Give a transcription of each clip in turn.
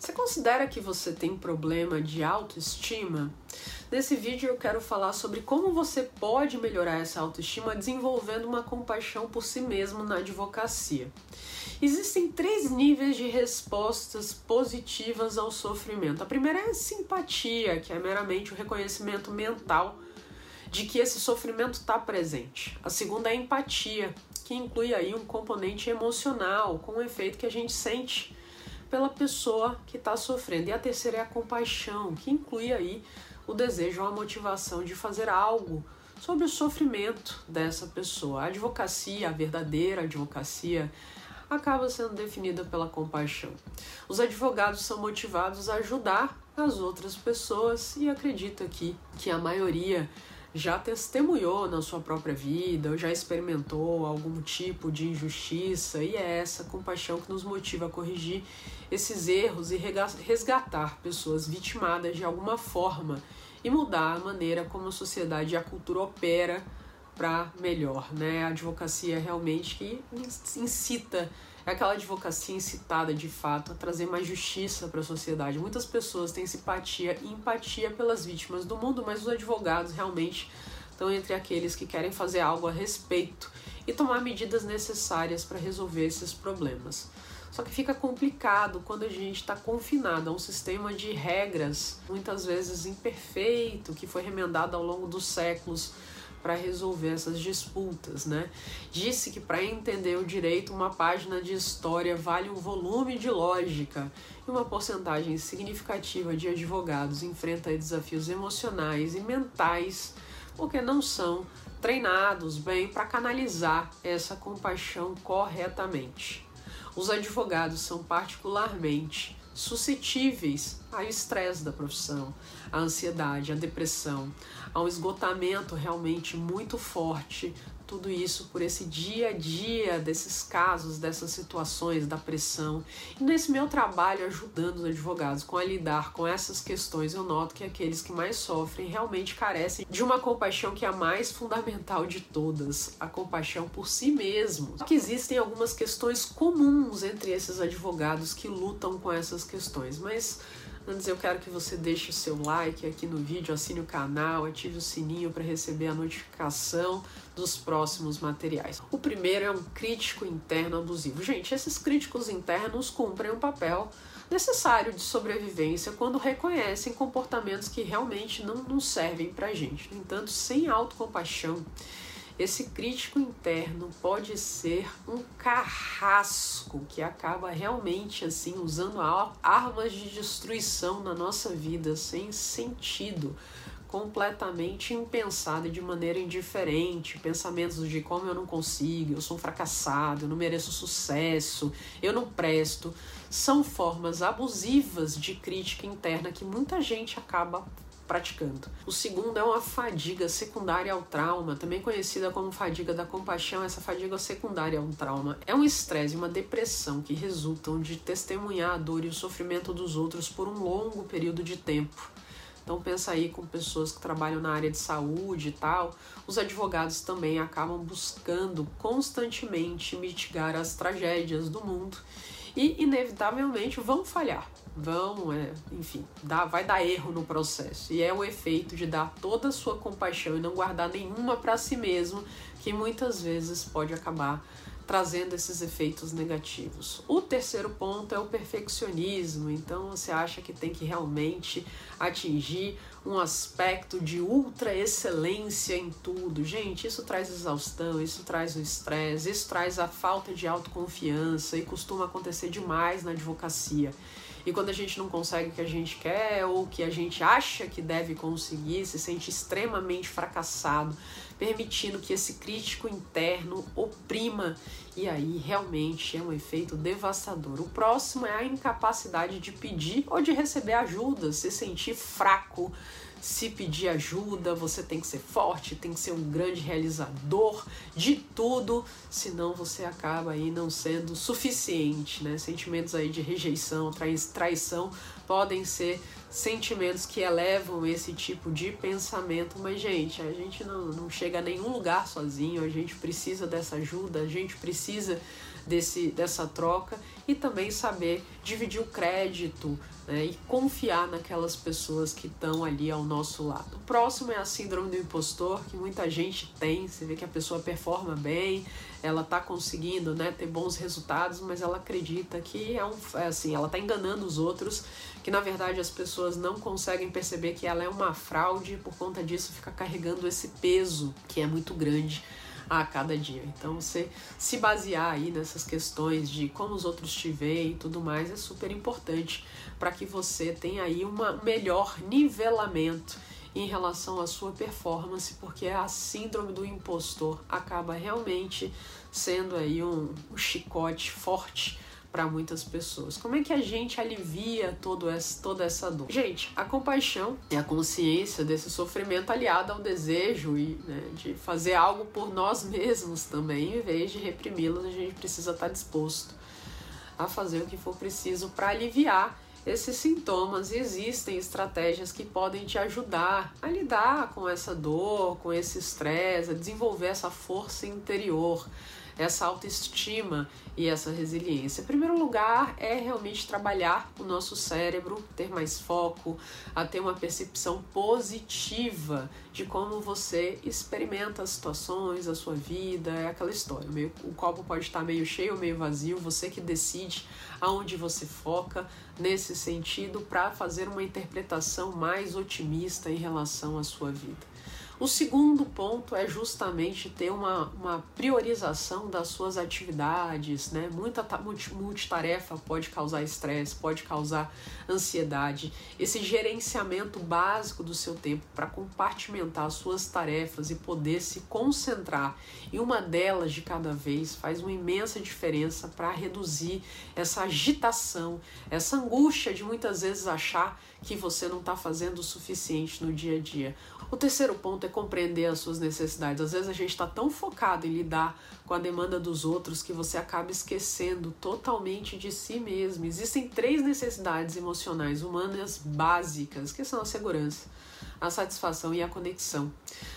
Você considera que você tem problema de autoestima? Nesse vídeo eu quero falar sobre como você pode melhorar essa autoestima desenvolvendo uma compaixão por si mesmo na advocacia. Existem três níveis de respostas positivas ao sofrimento. A primeira é a simpatia, que é meramente o reconhecimento mental de que esse sofrimento está presente. A segunda é a empatia, que inclui aí um componente emocional, com o efeito que a gente sente pela pessoa que está sofrendo. E a terceira é a compaixão, que inclui aí o desejo ou a motivação de fazer algo sobre o sofrimento dessa pessoa. A advocacia, a verdadeira advocacia, acaba sendo definida pela compaixão. Os advogados são motivados a ajudar as outras pessoas e acredito aqui que a maioria já testemunhou na sua própria vida ou já experimentou algum tipo de injustiça e é essa compaixão que nos motiva a corrigir esses erros e resgatar pessoas vitimadas de alguma forma e mudar a maneira como a sociedade e a cultura opera para melhor, né? A advocacia realmente que incita é aquela advocacia incitada de fato a trazer mais justiça para a sociedade. Muitas pessoas têm simpatia e empatia pelas vítimas do mundo, mas os advogados realmente estão entre aqueles que querem fazer algo a respeito e tomar medidas necessárias para resolver esses problemas. Só que fica complicado quando a gente está confinado a um sistema de regras, muitas vezes imperfeito, que foi remendado ao longo dos séculos para resolver essas disputas, né? Disse que para entender o direito, uma página de história vale um volume de lógica. E uma porcentagem significativa de advogados enfrenta desafios emocionais e mentais porque não são treinados bem para canalizar essa compaixão corretamente. Os advogados são particularmente suscetíveis ao estresse da profissão, à ansiedade, à depressão, a um esgotamento realmente muito forte tudo isso por esse dia a dia desses casos, dessas situações, da pressão. E nesse meu trabalho ajudando os advogados com a lidar com essas questões, eu noto que aqueles que mais sofrem realmente carecem de uma compaixão que é a mais fundamental de todas, a compaixão por si mesmo. Só que existem algumas questões comuns entre esses advogados que lutam com essas questões, mas Antes eu quero que você deixe o seu like aqui no vídeo, assine o canal, ative o sininho para receber a notificação dos próximos materiais. O primeiro é um crítico interno abusivo. Gente, esses críticos internos cumprem um papel necessário de sobrevivência quando reconhecem comportamentos que realmente não, não servem pra gente. No entanto, sem autocompaixão, esse crítico interno pode ser um carrasco que acaba realmente assim usando armas de destruição na nossa vida sem sentido, completamente impensado e de maneira indiferente, pensamentos de como eu não consigo, eu sou um fracassado, eu não mereço sucesso, eu não presto, são formas abusivas de crítica interna que muita gente acaba praticando. O segundo é uma fadiga secundária ao trauma, também conhecida como fadiga da compaixão. Essa fadiga secundária ao trauma é um estresse e uma depressão que resultam de testemunhar a dor e o sofrimento dos outros por um longo período de tempo. Então pensa aí com pessoas que trabalham na área de saúde e tal. Os advogados também acabam buscando constantemente mitigar as tragédias do mundo e inevitavelmente vão falhar, vão, é, enfim, dá, vai dar erro no processo. E é o efeito de dar toda a sua compaixão e não guardar nenhuma para si mesmo, que muitas vezes pode acabar trazendo esses efeitos negativos. O terceiro ponto é o perfeccionismo. Então você acha que tem que realmente atingir um aspecto de ultra excelência em tudo. Gente, isso traz exaustão, isso traz o estresse, isso traz a falta de autoconfiança e costuma acontecer demais na advocacia. E quando a gente não consegue o que a gente quer ou o que a gente acha que deve conseguir, se sente extremamente fracassado, permitindo que esse crítico interno oprima e aí realmente é um efeito devastador. O próximo é a incapacidade de pedir ou de receber ajuda, se sentir fraco, se pedir ajuda, você tem que ser forte, tem que ser um grande realizador de tudo, senão você acaba aí não sendo suficiente, né? Sentimentos aí de rejeição, traição podem ser sentimentos que elevam esse tipo de pensamento, mas gente, a gente não, não chega a nenhum lugar sozinho, a gente precisa dessa ajuda, a gente precisa desse, dessa troca e também saber dividir o crédito né, e confiar naquelas pessoas que estão ali ao nosso lado. O próximo é a síndrome do impostor, que muita gente tem. Você vê que a pessoa performa bem, ela está conseguindo né, ter bons resultados, mas ela acredita que é um, é assim, ela está enganando os outros, que na verdade as pessoas não conseguem perceber que ela é uma fraude e por conta disso fica carregando esse peso que é muito grande a cada dia. Então você se basear aí nessas questões de como os outros te veem e tudo mais é super importante para que você tenha aí um melhor nivelamento em relação à sua performance, porque a síndrome do impostor acaba realmente sendo aí um, um chicote forte para muitas pessoas. Como é que a gente alivia todo essa, toda essa dor? Gente, a compaixão é a consciência desse sofrimento aliada ao desejo e né, de fazer algo por nós mesmos também, em vez de reprimi-los, a gente precisa estar tá disposto a fazer o que for preciso para aliviar esses sintomas. E existem estratégias que podem te ajudar a lidar com essa dor, com esse estresse, a desenvolver essa força interior essa autoestima e essa resiliência. Em primeiro lugar, é realmente trabalhar o nosso cérebro, ter mais foco, a ter uma percepção positiva de como você experimenta as situações, a sua vida, é aquela história. Meio, o copo pode estar meio cheio ou meio vazio, você que decide aonde você foca nesse sentido para fazer uma interpretação mais otimista em relação à sua vida. O segundo ponto é justamente ter uma, uma priorização das suas atividades, né? Muita multitarefa pode causar estresse, pode causar ansiedade. Esse gerenciamento básico do seu tempo para compartimentar as suas tarefas e poder se concentrar em uma delas de cada vez faz uma imensa diferença para reduzir essa agitação, essa angústia de muitas vezes achar que você não está fazendo o suficiente no dia a dia. O terceiro ponto é compreender as suas necessidades. Às vezes a gente está tão focado em lidar com a demanda dos outros que você acaba esquecendo totalmente de si mesmo. Existem três necessidades emocionais humanas básicas, que são a segurança, a satisfação e a conexão.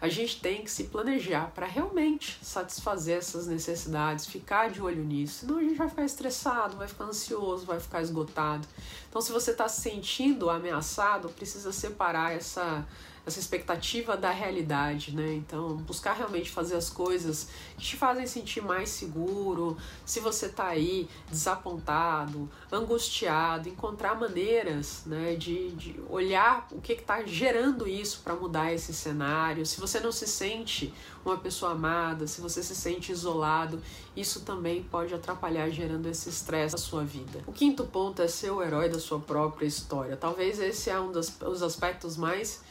A gente tem que se planejar para realmente satisfazer essas necessidades, ficar de olho nisso. Senão a gente vai ficar estressado, vai ficar ansioso, vai ficar esgotado. Então, se você está se sentindo ameaçado, precisa separar essa essa expectativa da realidade, né? Então, buscar realmente fazer as coisas que te fazem sentir mais seguro. Se você tá aí desapontado, angustiado, encontrar maneiras, né, de, de olhar o que está gerando isso para mudar esse cenário. Se você não se sente uma pessoa amada, se você se sente isolado, isso também pode atrapalhar gerando esse estresse na sua vida. O quinto ponto é ser o herói da sua própria história. Talvez esse é um dos aspectos mais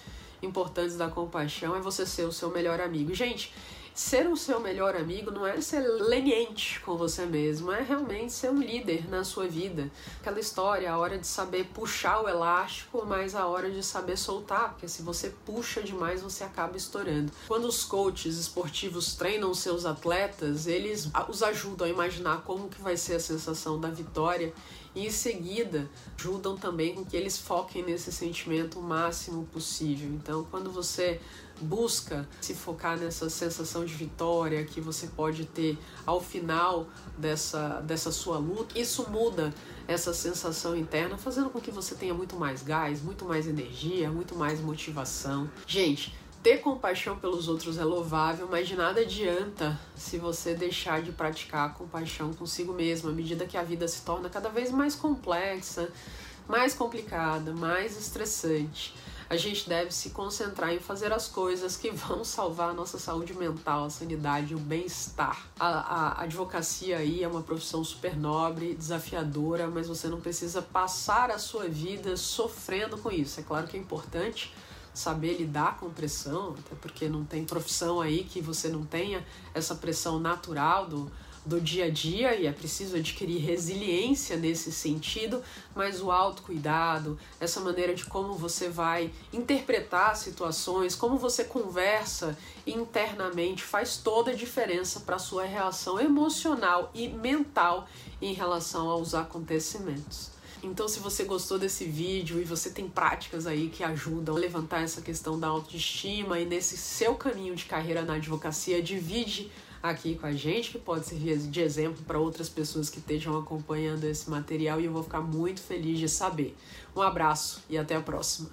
importantes da compaixão é você ser o seu melhor amigo. Gente, ser o seu melhor amigo não é ser leniente com você mesmo, é realmente ser um líder na sua vida. Aquela história, a hora de saber puxar o elástico, mas a hora de saber soltar, porque se você puxa demais, você acaba estourando. Quando os coaches esportivos treinam seus atletas, eles os ajudam a imaginar como que vai ser a sensação da vitória e em seguida ajudam também com que eles foquem nesse sentimento o máximo possível. Então, quando você busca se focar nessa sensação de vitória que você pode ter ao final dessa, dessa sua luta, isso muda essa sensação interna, fazendo com que você tenha muito mais gás, muito mais energia, muito mais motivação. Gente, ter compaixão pelos outros é louvável, mas de nada adianta se você deixar de praticar compaixão consigo mesmo à medida que a vida se torna cada vez mais complexa, mais complicada, mais estressante. A gente deve se concentrar em fazer as coisas que vão salvar a nossa saúde mental, a sanidade o bem-estar. A, a, advocacia aí é uma profissão super nobre, desafiadora, mas você não precisa passar a sua vida sofrendo com isso. É claro que é importante saber lidar com pressão, até porque não tem profissão aí que você não tenha essa pressão natural do, do dia a dia e é preciso adquirir resiliência nesse sentido, mas o autocuidado, essa maneira de como você vai interpretar situações, como você conversa internamente faz toda a diferença para a sua reação emocional e mental em relação aos acontecimentos. Então, se você gostou desse vídeo e você tem práticas aí que ajudam a levantar essa questão da autoestima e nesse seu caminho de carreira na advocacia, divide aqui com a gente, que pode servir de exemplo para outras pessoas que estejam acompanhando esse material e eu vou ficar muito feliz de saber. Um abraço e até a próxima.